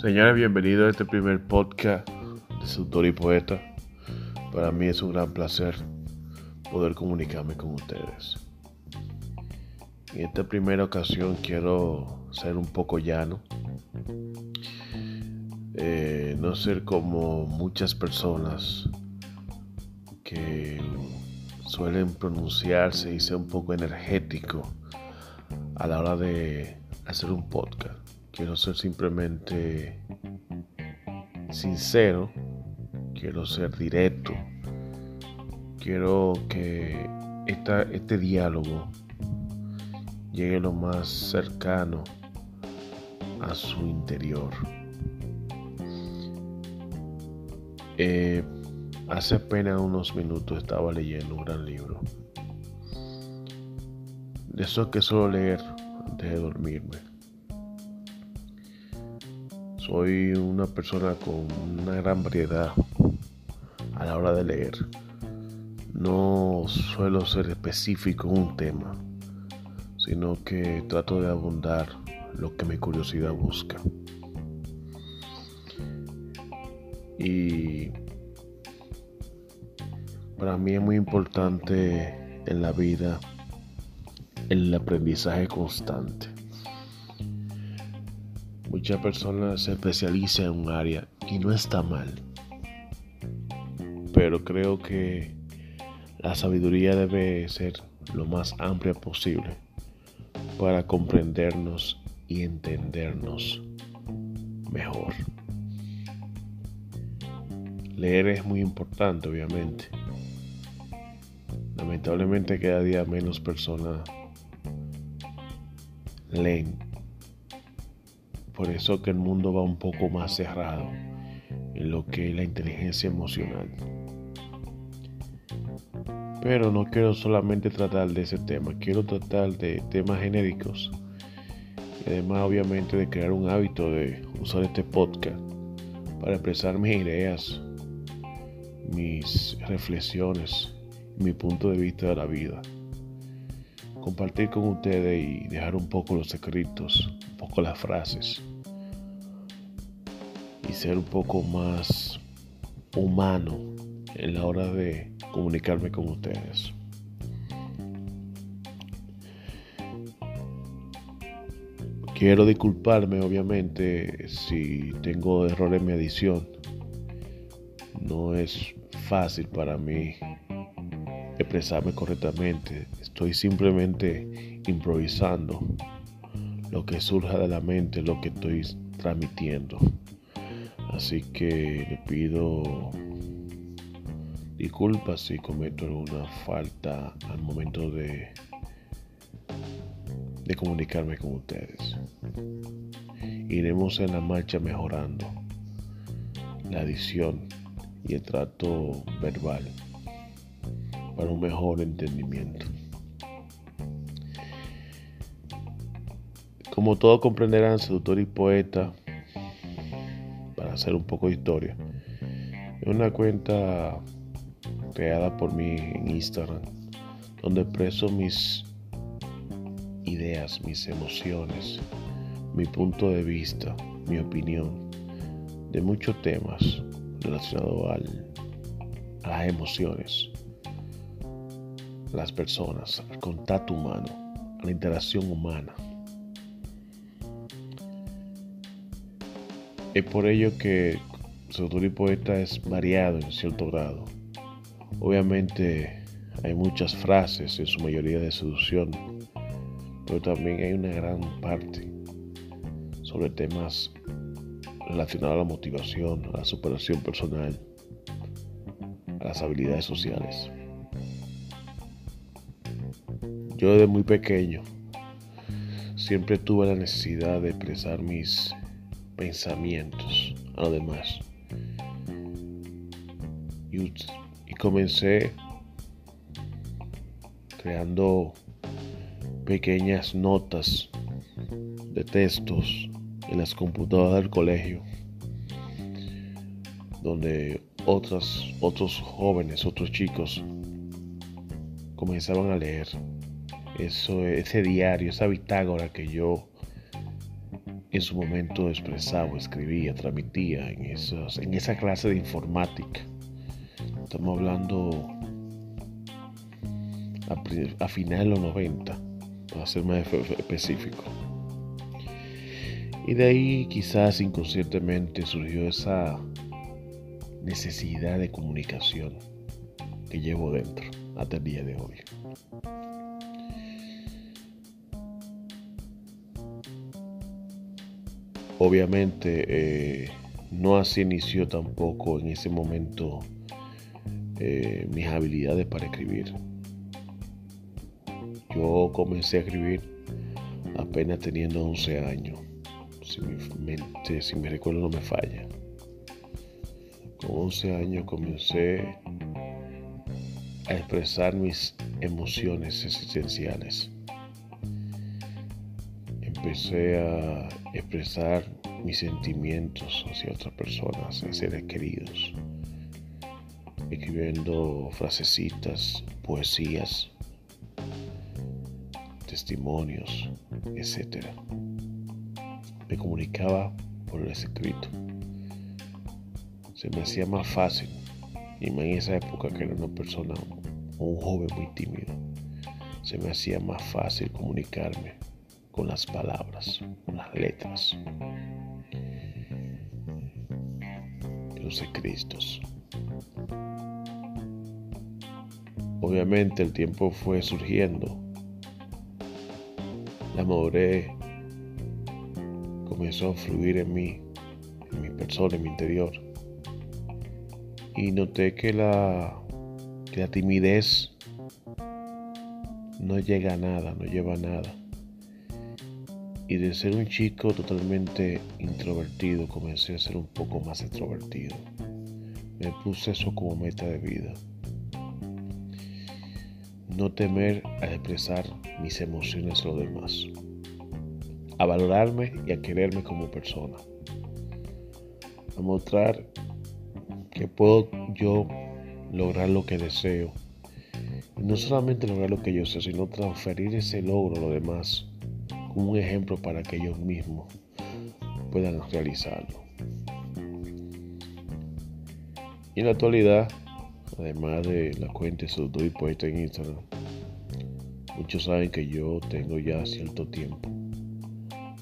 Señores, bienvenidos a este primer podcast de Autor y Poeta. Para mí es un gran placer poder comunicarme con ustedes. En esta primera ocasión quiero ser un poco llano. Eh, no ser como muchas personas que suelen pronunciarse y ser un poco energético a la hora de hacer un podcast. Quiero ser simplemente sincero, quiero ser directo, quiero que este diálogo llegue lo más cercano a su interior. Eh, hace apenas unos minutos estaba leyendo un gran libro. De eso que suelo leer antes de dormirme. Soy una persona con una gran variedad a la hora de leer. No suelo ser específico en un tema, sino que trato de abundar lo que mi curiosidad busca. Y para mí es muy importante en la vida el aprendizaje constante. Muchas personas se especializan en un área y no está mal. Pero creo que la sabiduría debe ser lo más amplia posible para comprendernos y entendernos mejor. Leer es muy importante, obviamente. Lamentablemente cada día menos personas leen por eso que el mundo va un poco más cerrado en lo que es la inteligencia emocional. Pero no quiero solamente tratar de ese tema, quiero tratar de temas genéricos. Además obviamente de crear un hábito de usar este podcast para expresar mis ideas, mis reflexiones, mi punto de vista de la vida. Compartir con ustedes y dejar un poco los escritos poco las frases y ser un poco más humano en la hora de comunicarme con ustedes. Quiero disculparme obviamente si tengo error en mi edición. No es fácil para mí expresarme correctamente. Estoy simplemente improvisando lo que surja de la mente, lo que estoy transmitiendo. Así que le pido disculpas si cometo alguna falta al momento de, de comunicarme con ustedes. Iremos en la marcha mejorando la edición y el trato verbal para un mejor entendimiento. Como todos comprenderán, seductor y poeta, para hacer un poco de historia, es una cuenta creada por mí en Instagram, donde expreso mis ideas, mis emociones, mi punto de vista, mi opinión de muchos temas relacionados a las emociones, las personas, al contacto humano, a la interacción humana. Es por ello que su autor y poeta es variado en cierto grado. Obviamente hay muchas frases, en su mayoría de seducción, pero también hay una gran parte sobre temas relacionados a la motivación, a la superación personal, a las habilidades sociales. Yo desde muy pequeño siempre tuve la necesidad de expresar mis pensamientos además. Y, y comencé creando pequeñas notas de textos en las computadoras del colegio donde otras, otros jóvenes, otros chicos comenzaban a leer eso, ese diario, esa bitácora que yo en su momento expresaba, escribía, transmitía en, esa clase de informática. Estamos hablando a finales de los 90, para ser más específico. Y de ahí quizás inconscientemente surgió esa necesidad de comunicación que llevo dentro hasta el día de hoy. Obviamente eh, no así inició tampoco en ese momento eh, mis habilidades para escribir. Yo comencé a escribir apenas teniendo 11 años, si mi, mente, si mi recuerdo no me falla. Con 11 años comencé a expresar mis emociones existenciales. Empecé a expresar mis sentimientos hacia otras personas, hacia seres queridos, escribiendo frasecitas, poesías, testimonios, etc. Me comunicaba por el escrito. Se me hacía más fácil, y en esa época que era una persona un joven muy tímido, se me hacía más fácil comunicarme con las palabras, con las letras, los escritos. Obviamente el tiempo fue surgiendo, la madurez comenzó a fluir en mí, en mi persona, en mi interior y noté que la, la timidez no llega a nada, no lleva a nada. Y de ser un chico totalmente introvertido, comencé a ser un poco más extrovertido. Me puse eso como meta de vida. No temer a expresar mis emociones a los demás. A valorarme y a quererme como persona. A mostrar que puedo yo lograr lo que deseo. Y no solamente lograr lo que yo deseo, sino transferir ese logro a los demás como un ejemplo para que ellos mismos puedan realizarlo. Y en la actualidad, además de la cuenta de y en Instagram, muchos saben que yo tengo ya cierto tiempo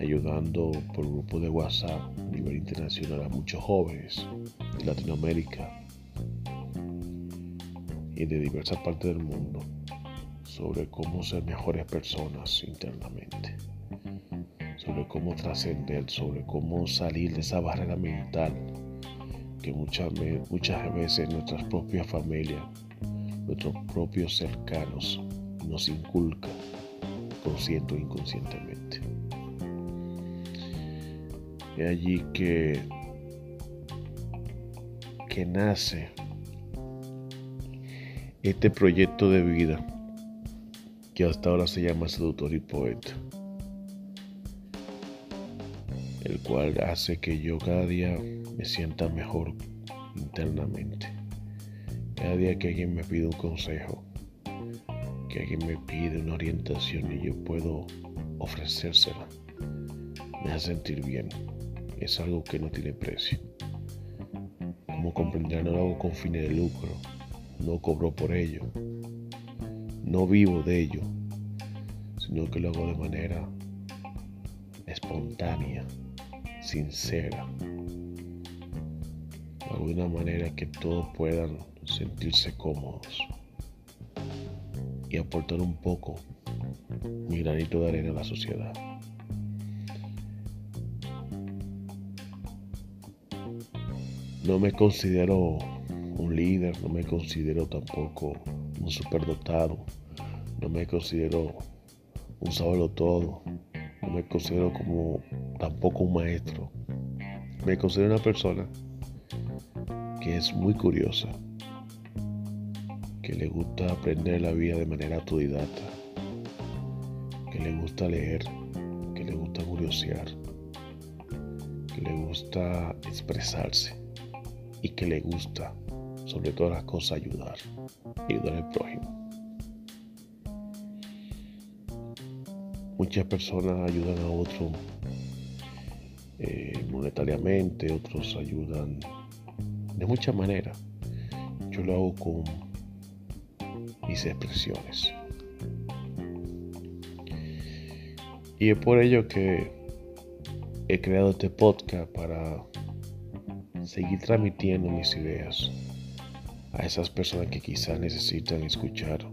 ayudando por grupo de WhatsApp a nivel internacional a muchos jóvenes de Latinoamérica y de diversas partes del mundo sobre cómo ser mejores personas internamente, sobre cómo trascender, sobre cómo salir de esa barrera mental que muchas, muchas veces nuestras propias familias, nuestros propios cercanos nos inculcan consciente o inconscientemente. Es allí que, que nace este proyecto de vida que hasta ahora se llama Seductor y Poeta, cual hace que yo cada día me sienta mejor internamente. Cada día que alguien me pide un consejo, que alguien me pide una orientación y yo puedo ofrecérsela, me hace sentir bien es algo que no tiene precio. Como comprenderán, no lo hago con fines de lucro, no cobro por ello, no vivo de ello, sino que lo hago de manera espontánea, sincera. de alguna manera que todos puedan sentirse cómodos y aportar un poco mi granito de arena a la sociedad. No me considero un líder, no me considero tampoco un superdotado, no me considero un sábado todo, no me considero como tampoco un maestro. Me considero una persona que es muy curiosa, que le gusta aprender la vida de manera autodidacta, que le gusta leer, que le gusta curiosear, que le gusta expresarse y que le gusta, sobre todas las cosas, ayudar, ayudar al prójimo. muchas personas ayudan a otros eh, monetariamente, otros ayudan de muchas maneras. Yo lo hago con mis expresiones. Y es por ello que he creado este podcast para seguir transmitiendo mis ideas a esas personas que quizás necesitan escuchar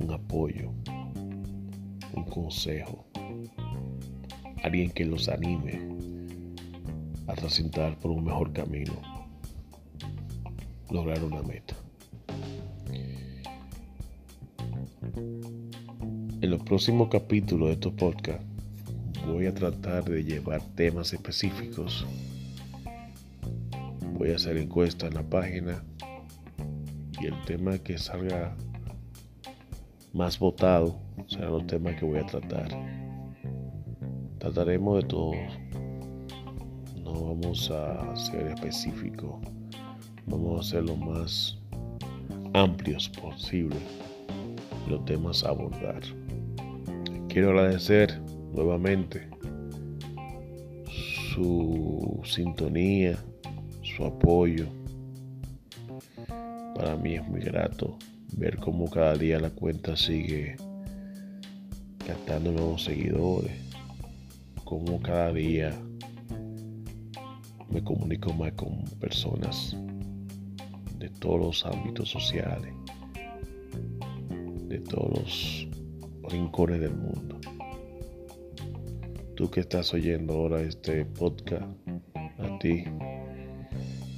un apoyo, un consejo, alguien que los anime a transitar por un mejor camino, lograr una meta. En los próximos capítulos de estos podcasts voy a tratar de llevar temas específicos Voy a hacer encuesta en la página y el tema que salga más votado será los temas que voy a tratar. Trataremos de todo. No vamos a ser específicos. Vamos a ser lo más amplios posible los temas a abordar. Quiero agradecer nuevamente su sintonía su apoyo. Para mí es muy grato ver cómo cada día la cuenta sigue captando nuevos seguidores, cómo cada día me comunico más con personas de todos los ámbitos sociales, de todos los rincones del mundo. Tú que estás oyendo ahora este podcast, a ti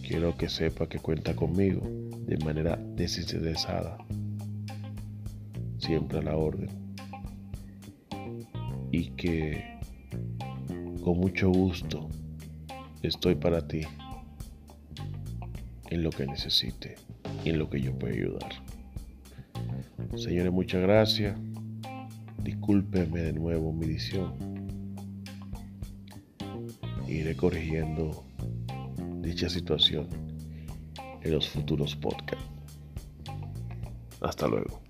Quiero que sepa que cuenta conmigo de manera desinteresada, siempre a la orden. Y que con mucho gusto estoy para ti en lo que necesite y en lo que yo pueda ayudar. Señores, muchas gracias. Discúlpeme de nuevo mi edición. Iré corrigiendo dicha situación en los futuros podcasts. Hasta luego.